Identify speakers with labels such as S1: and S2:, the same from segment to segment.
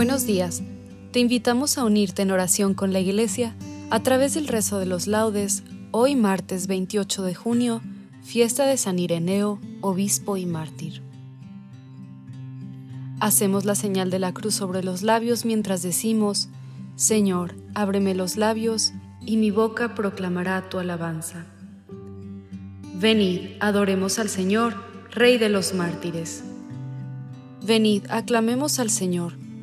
S1: Buenos días. Te invitamos a unirte en oración con la Iglesia a través del rezo de los laudes, hoy martes 28 de junio, fiesta de San Ireneo, obispo y mártir. Hacemos la señal de la cruz sobre los labios mientras decimos, Señor, ábreme los labios y mi boca proclamará tu alabanza. Venid, adoremos al Señor, Rey de los mártires. Venid, aclamemos al Señor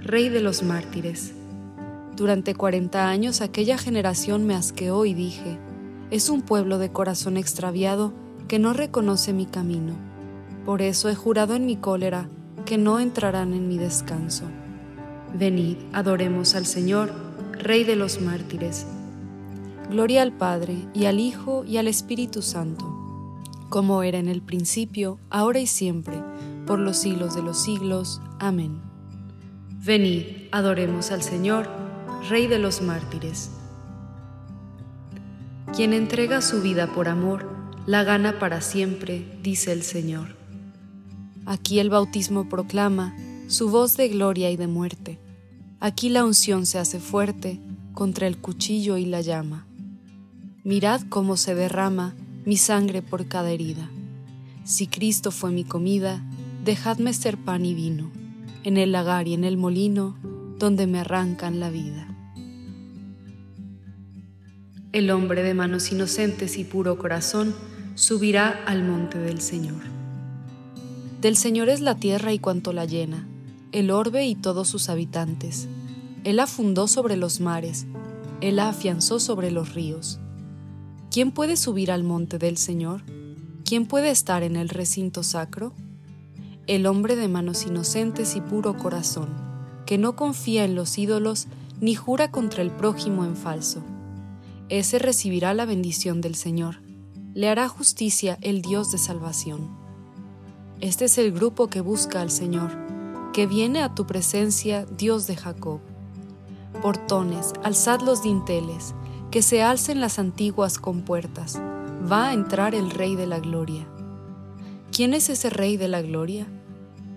S1: Rey de los mártires. Durante cuarenta años aquella generación me asqueó y dije, es un pueblo de corazón extraviado que no reconoce mi camino. Por eso he jurado en mi cólera que no entrarán en mi descanso. Venid, adoremos al Señor, Rey de los mártires. Gloria al Padre, y al Hijo, y al Espíritu Santo, como era en el principio, ahora y siempre, por los siglos de los siglos. Amén. Venid, adoremos al Señor, Rey de los mártires. Quien entrega su vida por amor, la gana para siempre, dice el Señor. Aquí el bautismo proclama su voz de gloria y de muerte. Aquí la unción se hace fuerte contra el cuchillo y la llama. Mirad cómo se derrama mi sangre por cada herida. Si Cristo fue mi comida, dejadme ser pan y vino, en el lagar y en el molino, donde me arrancan la vida. El hombre de manos inocentes y puro corazón subirá al monte del Señor. Del Señor es la tierra y cuanto la llena, el orbe y todos sus habitantes. Él la fundó sobre los mares, Él afianzó sobre los ríos. ¿Quién puede subir al monte del Señor? ¿Quién puede estar en el recinto sacro? El hombre de manos inocentes y puro corazón, que no confía en los ídolos ni jura contra el prójimo en falso. Ese recibirá la bendición del Señor, le hará justicia el Dios de salvación. Este es el grupo que busca al Señor, que viene a tu presencia, Dios de Jacob. Portones, alzad los dinteles, que se alcen las antiguas compuertas, va a entrar el Rey de la Gloria. ¿Quién es ese Rey de la Gloria?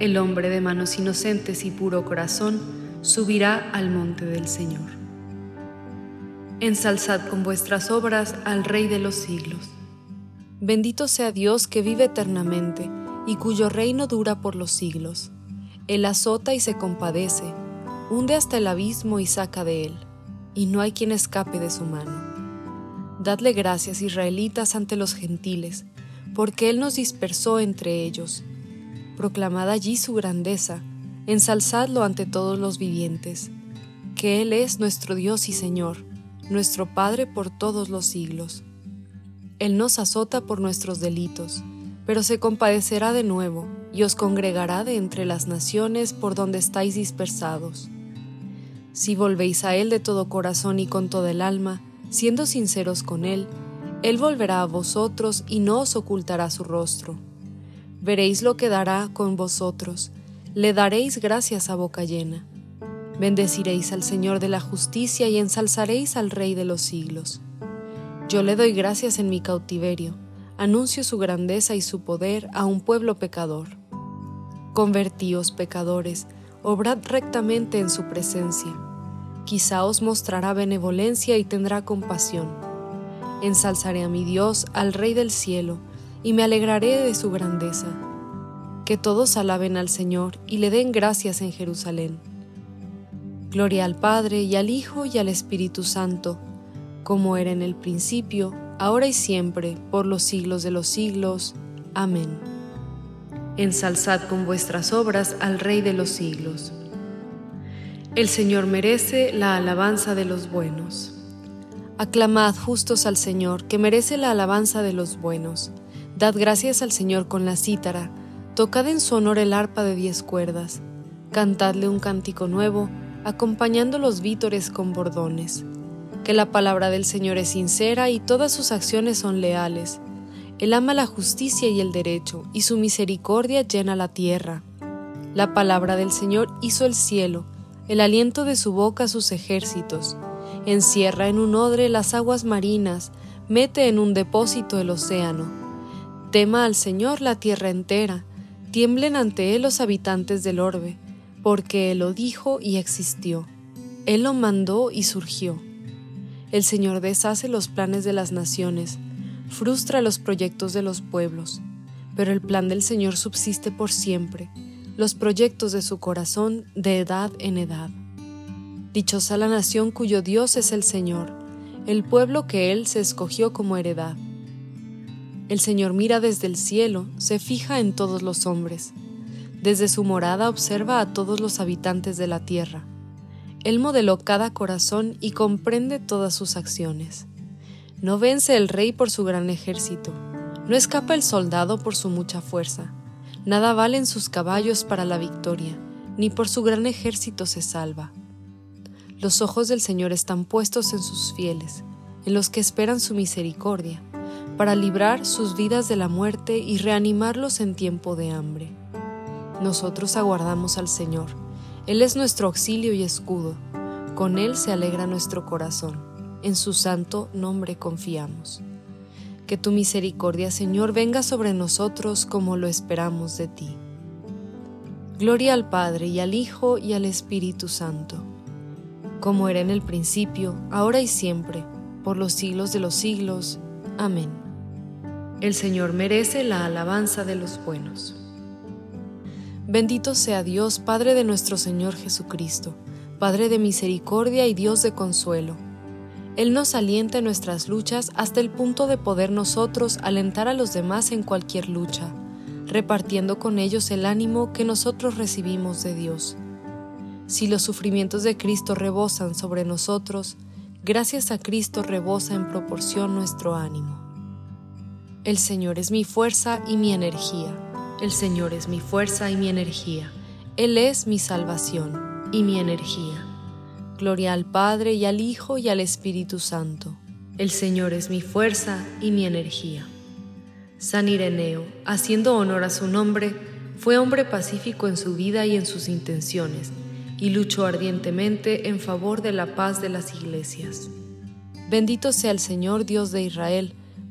S1: El hombre de manos inocentes y puro corazón subirá al monte del Señor. Ensalzad con vuestras obras al Rey de los siglos. Bendito sea Dios que vive eternamente y cuyo reino dura por los siglos. Él azota y se compadece, hunde hasta el abismo y saca de él y no hay quien escape de su mano. Dadle gracias, israelitas, ante los gentiles, porque Él nos dispersó entre ellos. Proclamad allí su grandeza, ensalzadlo ante todos los vivientes, que Él es nuestro Dios y Señor, nuestro Padre por todos los siglos. Él nos azota por nuestros delitos, pero se compadecerá de nuevo y os congregará de entre las naciones por donde estáis dispersados si volvéis a Él de todo corazón y con toda el alma, siendo sinceros con Él, Él volverá a vosotros y no os ocultará su rostro. Veréis lo que dará con vosotros, le daréis gracias a boca llena. Bendeciréis al Señor de la justicia y ensalzaréis al Rey de los siglos. Yo le doy gracias en mi cautiverio, anuncio su grandeza y su poder a un pueblo pecador. Convertíos, pecadores, obrad rectamente en su presencia. Quizá os mostrará benevolencia y tendrá compasión. Ensalzaré a mi Dios, al Rey del cielo, y me alegraré de su grandeza. Que todos alaben al Señor y le den gracias en Jerusalén. Gloria al Padre y al Hijo y al Espíritu Santo, como era en el principio, ahora y siempre, por los siglos de los siglos. Amén ensalzad con vuestras obras al Rey de los siglos. El Señor merece la alabanza de los buenos. Aclamad justos al Señor, que merece la alabanza de los buenos. Dad gracias al Señor con la cítara, tocad en su honor el arpa de diez cuerdas, cantadle un cántico nuevo, acompañando los vítores con bordones. Que la palabra del Señor es sincera y todas sus acciones son leales él ama la justicia y el derecho, y su misericordia llena la tierra. La palabra del Señor hizo el cielo, el aliento de su boca sus ejércitos. Encierra en un odre las aguas marinas, mete en un depósito el océano. Tema al Señor la tierra entera, tiemblen ante Él los habitantes del orbe, porque Él lo dijo y existió. Él lo mandó y surgió. El Señor deshace los planes de las naciones, frustra los proyectos de los pueblos, pero el plan del Señor subsiste por siempre, los proyectos de su corazón de edad en edad. Dichosa la nación cuyo Dios es el Señor, el pueblo que Él se escogió como heredad. El Señor mira desde el cielo, se fija en todos los hombres. Desde su morada observa a todos los habitantes de la tierra. Él modeló cada corazón y comprende todas sus acciones. No vence el rey por su gran ejército, no escapa el soldado por su mucha fuerza, nada valen sus caballos para la victoria, ni por su gran ejército se salva. Los ojos del Señor están puestos en sus fieles, en los que esperan su misericordia, para librar sus vidas de la muerte y reanimarlos en tiempo de hambre. Nosotros aguardamos al Señor, Él es nuestro auxilio y escudo, con Él se alegra nuestro corazón en su santo nombre confiamos. Que tu misericordia, Señor, venga sobre nosotros como lo esperamos de ti. Gloria al Padre y al Hijo y al Espíritu Santo, como era en el principio, ahora y siempre, por los siglos de los siglos. Amén. El Señor merece la alabanza de los buenos. Bendito sea Dios, Padre de nuestro Señor Jesucristo, Padre de misericordia y Dios de consuelo él nos alienta en nuestras luchas hasta el punto de poder nosotros alentar a los demás en cualquier lucha, repartiendo con ellos el ánimo que nosotros recibimos de Dios. Si los sufrimientos de Cristo rebosan sobre nosotros, gracias a Cristo rebosa en proporción nuestro ánimo. El Señor es mi fuerza y mi energía. El Señor es mi fuerza y mi energía. Él es mi salvación y mi energía. Gloria al Padre y al Hijo y al Espíritu Santo. El Señor es mi fuerza y mi energía. San Ireneo, haciendo honor a su nombre, fue hombre pacífico en su vida y en sus intenciones, y luchó ardientemente en favor de la paz de las iglesias. Bendito sea el Señor Dios de Israel,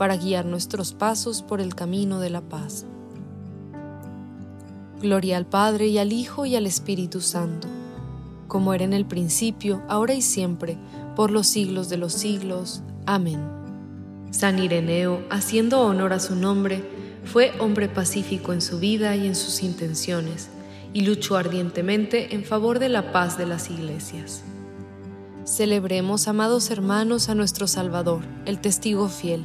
S1: para guiar nuestros pasos por el camino de la paz. Gloria al Padre y al Hijo y al Espíritu Santo, como era en el principio, ahora y siempre, por los siglos de los siglos. Amén. San Ireneo, haciendo honor a su nombre, fue hombre pacífico en su vida y en sus intenciones, y luchó ardientemente en favor de la paz de las iglesias. Celebremos, amados hermanos, a nuestro Salvador, el testigo fiel,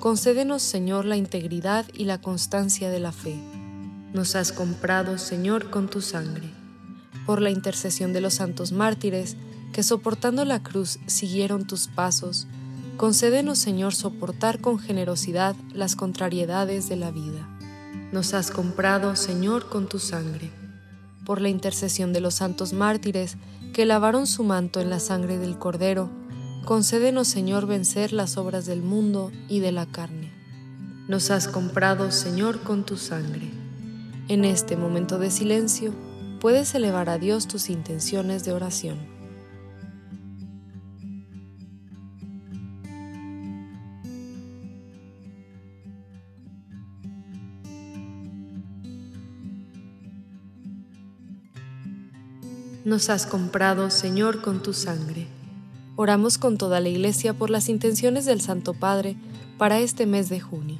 S1: concédenos, Señor, la integridad y la constancia de la fe. Nos has comprado, Señor, con tu sangre. Por la intercesión de los santos mártires, que soportando la cruz siguieron tus pasos, concédenos Señor soportar con generosidad las contrariedades de la vida. Nos has comprado, Señor, con tu sangre. Por la intercesión de los santos mártires que lavaron su manto en la sangre del Cordero, concédenos, Señor, vencer las obras del mundo y de la carne. Nos has comprado, Señor, con tu sangre. En este momento de silencio, puedes elevar a Dios tus intenciones de oración. nos has comprado, Señor, con tu sangre. Oramos con toda la Iglesia por las intenciones del Santo Padre para este mes de junio.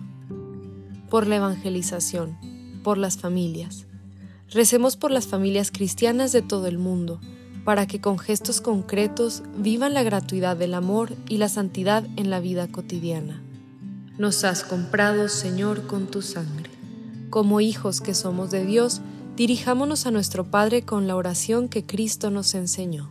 S1: Por la evangelización, por las familias. Recemos por las familias cristianas de todo el mundo, para que con gestos concretos vivan la gratuidad del amor y la santidad en la vida cotidiana. Nos has comprado, Señor, con tu sangre. Como hijos que somos de Dios, dirijámonos a nuestro Padre con la oración que Cristo nos enseñó.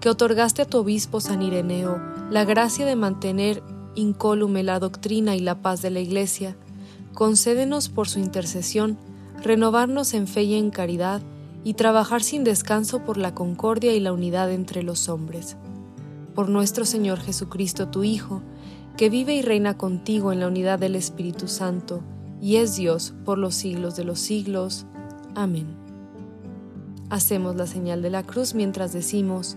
S1: que otorgaste a tu obispo San Ireneo la gracia de mantener incólume la doctrina y la paz de la Iglesia, concédenos por su intercesión renovarnos en fe y en caridad y trabajar sin descanso por la concordia y la unidad entre los hombres. Por nuestro Señor Jesucristo, tu Hijo, que vive y reina contigo en la unidad del Espíritu Santo, y es Dios por los siglos de los siglos. Amén. Hacemos la señal de la cruz mientras decimos,